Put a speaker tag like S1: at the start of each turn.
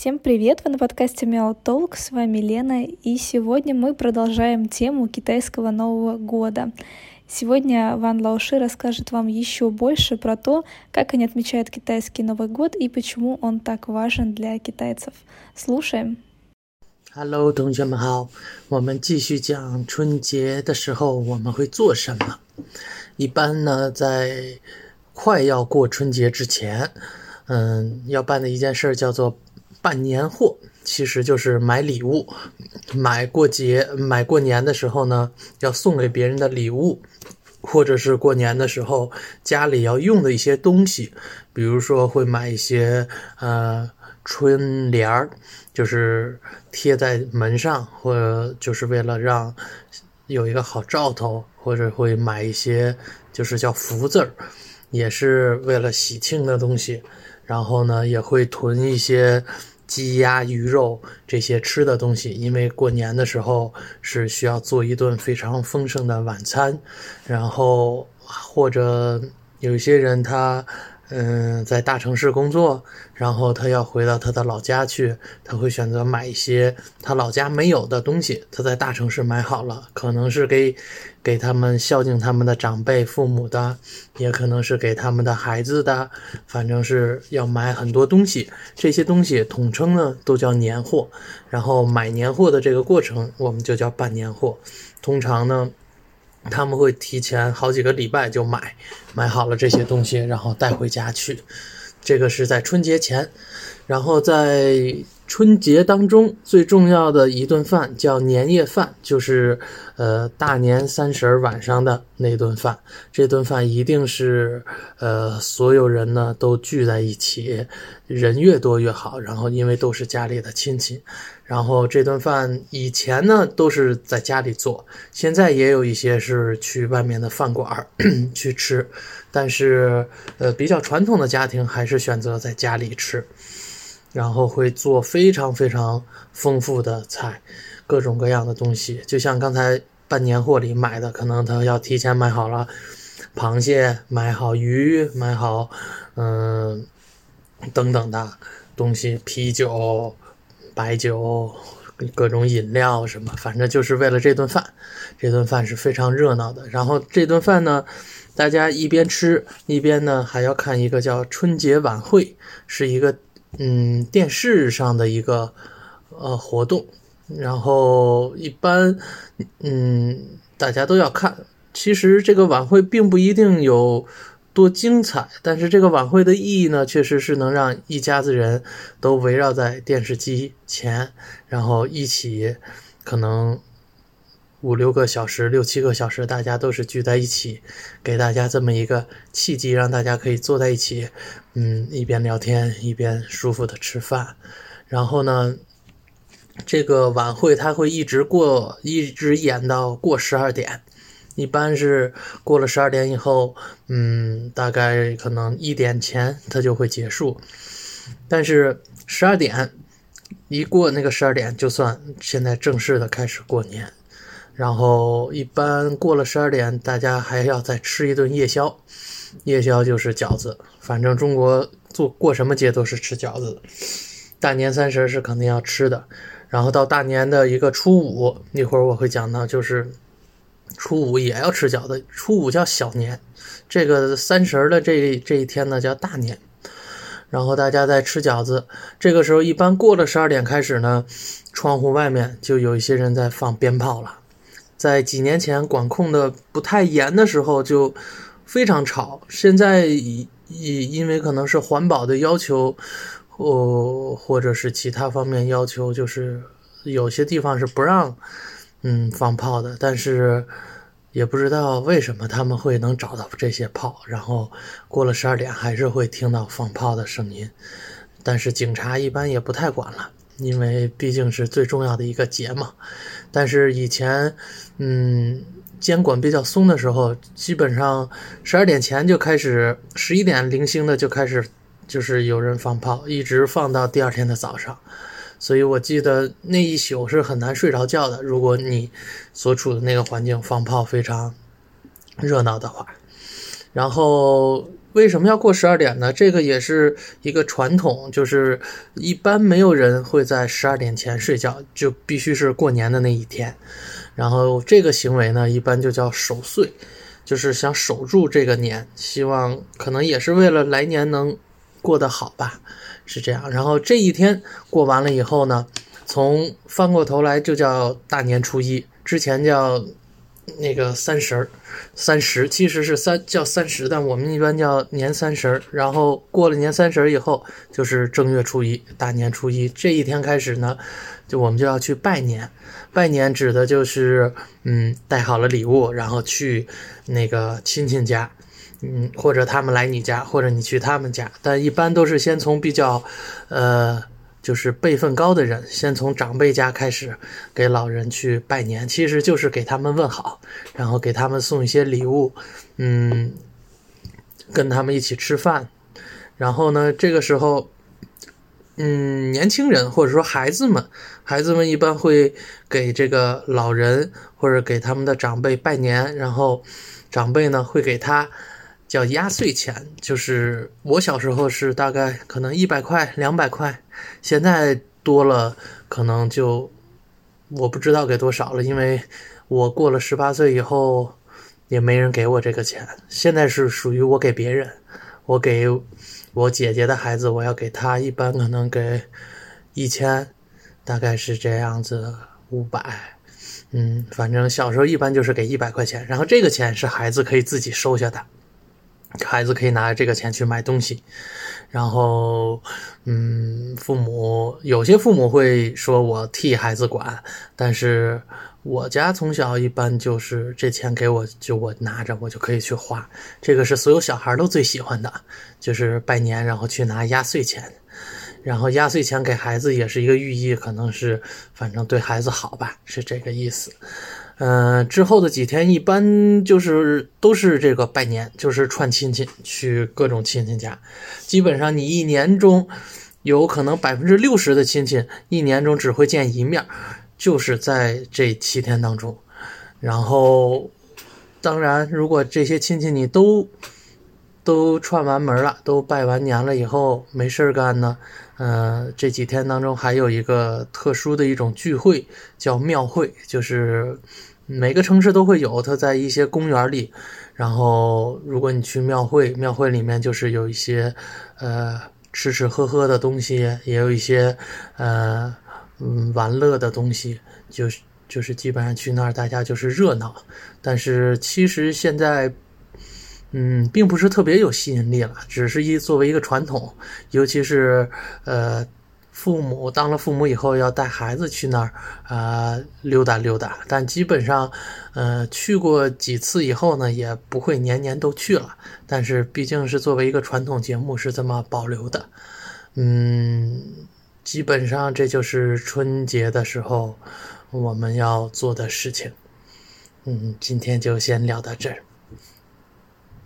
S1: Всем привет! Вы на подкасте Мяу Толк, с вами Лена, и сегодня мы продолжаем тему китайского Нового года. Сегодня Ван Лауши расскажет вам еще больше про то, как они отмечают китайский Новый год и почему он так важен для китайцев. Слушаем!
S2: Hello，同学们好，我们继续讲春节的时候我们会做什么。一般呢，在快要过春节之前，嗯，要办的一件事叫做 办年货，其实就是买礼物，买过节、买过年的时候呢，要送给别人的礼物，或者是过年的时候家里要用的一些东西，比如说会买一些呃春联儿。就是贴在门上，或者就是为了让有一个好兆头，或者会买一些就是叫福字儿，也是为了喜庆的东西。然后呢，也会囤一些鸡鸭鱼肉这些吃的东西，因为过年的时候是需要做一顿非常丰盛的晚餐。然后或者有些人他。嗯，在大城市工作，然后他要回到他的老家去，他会选择买一些他老家没有的东西。他在大城市买好了，可能是给给他们孝敬他们的长辈、父母的，也可能是给他们的孩子的，反正是要买很多东西。这些东西统称呢都叫年货。然后买年货的这个过程，我们就叫办年货。通常呢。他们会提前好几个礼拜就买，买好了这些东西，然后带回家去。这个是在春节前，然后在。春节当中最重要的一顿饭叫年夜饭，就是呃大年三十晚上的那顿饭。这顿饭一定是呃所有人呢都聚在一起，人越多越好。然后因为都是家里的亲戚，然后这顿饭以前呢都是在家里做，现在也有一些是去外面的饭馆 去吃，但是呃比较传统的家庭还是选择在家里吃。然后会做非常非常丰富的菜，各种各样的东西，就像刚才办年货里买的，可能他要提前买好了螃蟹，买好鱼，买好嗯等等的东西，啤酒、白酒、各种饮料什么，反正就是为了这顿饭。这顿饭是非常热闹的。然后这顿饭呢，大家一边吃一边呢还要看一个叫春节晚会，是一个。嗯，电视上的一个呃活动，然后一般嗯大家都要看。其实这个晚会并不一定有多精彩，但是这个晚会的意义呢，确实是能让一家子人都围绕在电视机前，然后一起可能。五六个小时，六七个小时，大家都是聚在一起，给大家这么一个契机，让大家可以坐在一起，嗯，一边聊天一边舒服的吃饭。然后呢，这个晚会它会一直过，一直演到过十二点，一般是过了十二点以后，嗯，大概可能一点前它就会结束。但是十二点一过，那个十二点就算现在正式的开始过年。然后一般过了十二点，大家还要再吃一顿夜宵，夜宵就是饺子。反正中国做过什么节都是吃饺子，大年三十是肯定要吃的。然后到大年的一个初五，一会儿我会讲到，就是初五也要吃饺子。初五叫小年，这个三十的这这一天呢叫大年。然后大家在吃饺子，这个时候一般过了十二点开始呢，窗户外面就有一些人在放鞭炮了。在几年前管控的不太严的时候，就非常吵。现在以因为可能是环保的要求，或或者是其他方面要求，就是有些地方是不让嗯放炮的。但是也不知道为什么他们会能找到这些炮，然后过了十二点还是会听到放炮的声音。但是警察一般也不太管了。因为毕竟是最重要的一个节嘛，但是以前，嗯，监管比较松的时候，基本上十二点前就开始，十一点零星的就开始，就是有人放炮，一直放到第二天的早上。所以我记得那一宿是很难睡着觉的。如果你所处的那个环境放炮非常热闹的话，然后为什么要过十二点呢？这个也是一个传统，就是一般没有人会在十二点前睡觉，就必须是过年的那一天。然后这个行为呢，一般就叫守岁，就是想守住这个年，希望可能也是为了来年能过得好吧，是这样。然后这一天过完了以后呢，从翻过头来就叫大年初一，之前叫。那个三十，三十其实是三叫三十，但我们一般叫年三十。然后过了年三十以后，就是正月初一，大年初一这一天开始呢，就我们就要去拜年。拜年指的就是，嗯，带好了礼物，然后去那个亲戚家，嗯，或者他们来你家，或者你去他们家，但一般都是先从比较，呃。就是辈分高的人，先从长辈家开始给老人去拜年，其实就是给他们问好，然后给他们送一些礼物，嗯，跟他们一起吃饭。然后呢，这个时候，嗯，年轻人或者说孩子们，孩子们一般会给这个老人或者给他们的长辈拜年，然后长辈呢会给他。叫压岁钱，就是我小时候是大概可能一百块、两百块，现在多了可能就我不知道给多少了，因为我过了十八岁以后也没人给我这个钱，现在是属于我给别人，我给我姐姐的孩子，我要给他一般可能给一千，大概是这样子五百，嗯，反正小时候一般就是给一百块钱，然后这个钱是孩子可以自己收下的。孩子可以拿着这个钱去买东西，然后，嗯，父母有些父母会说我替孩子管，但是我家从小一般就是这钱给我就我拿着我就可以去花，这个是所有小孩都最喜欢的，就是拜年然后去拿压岁钱，然后压岁钱给孩子也是一个寓意，可能是反正对孩子好吧，是这个意思。嗯，之后的几天一般就是都是这个拜年，就是串亲戚，去各种亲戚家。基本上你一年中有可能百分之六十的亲戚一年中只会见一面，就是在这七天当中。然后，当然，如果这些亲戚你都都串完门了，都拜完年了以后没事干呢，嗯，这几天当中还有一个特殊的一种聚会，叫庙会，就是。每个城市都会有，它在一些公园里。然后，如果你去庙会，庙会里面就是有一些，呃，吃吃喝喝的东西，也有一些，呃，嗯，玩乐的东西。就是就是基本上去那儿，大家就是热闹。但是其实现在，嗯，并不是特别有吸引力了，只是一作为一个传统，尤其是呃。父母当了父母以后，要带孩子去那儿啊溜达溜达，但基本上，呃，去过几次以后呢，也不会年年都去了。但是毕竟是作为一个传统节目，是这么保留的。嗯，基本上这就是春节的时候我们要做的事情。嗯，今天就先聊到这儿。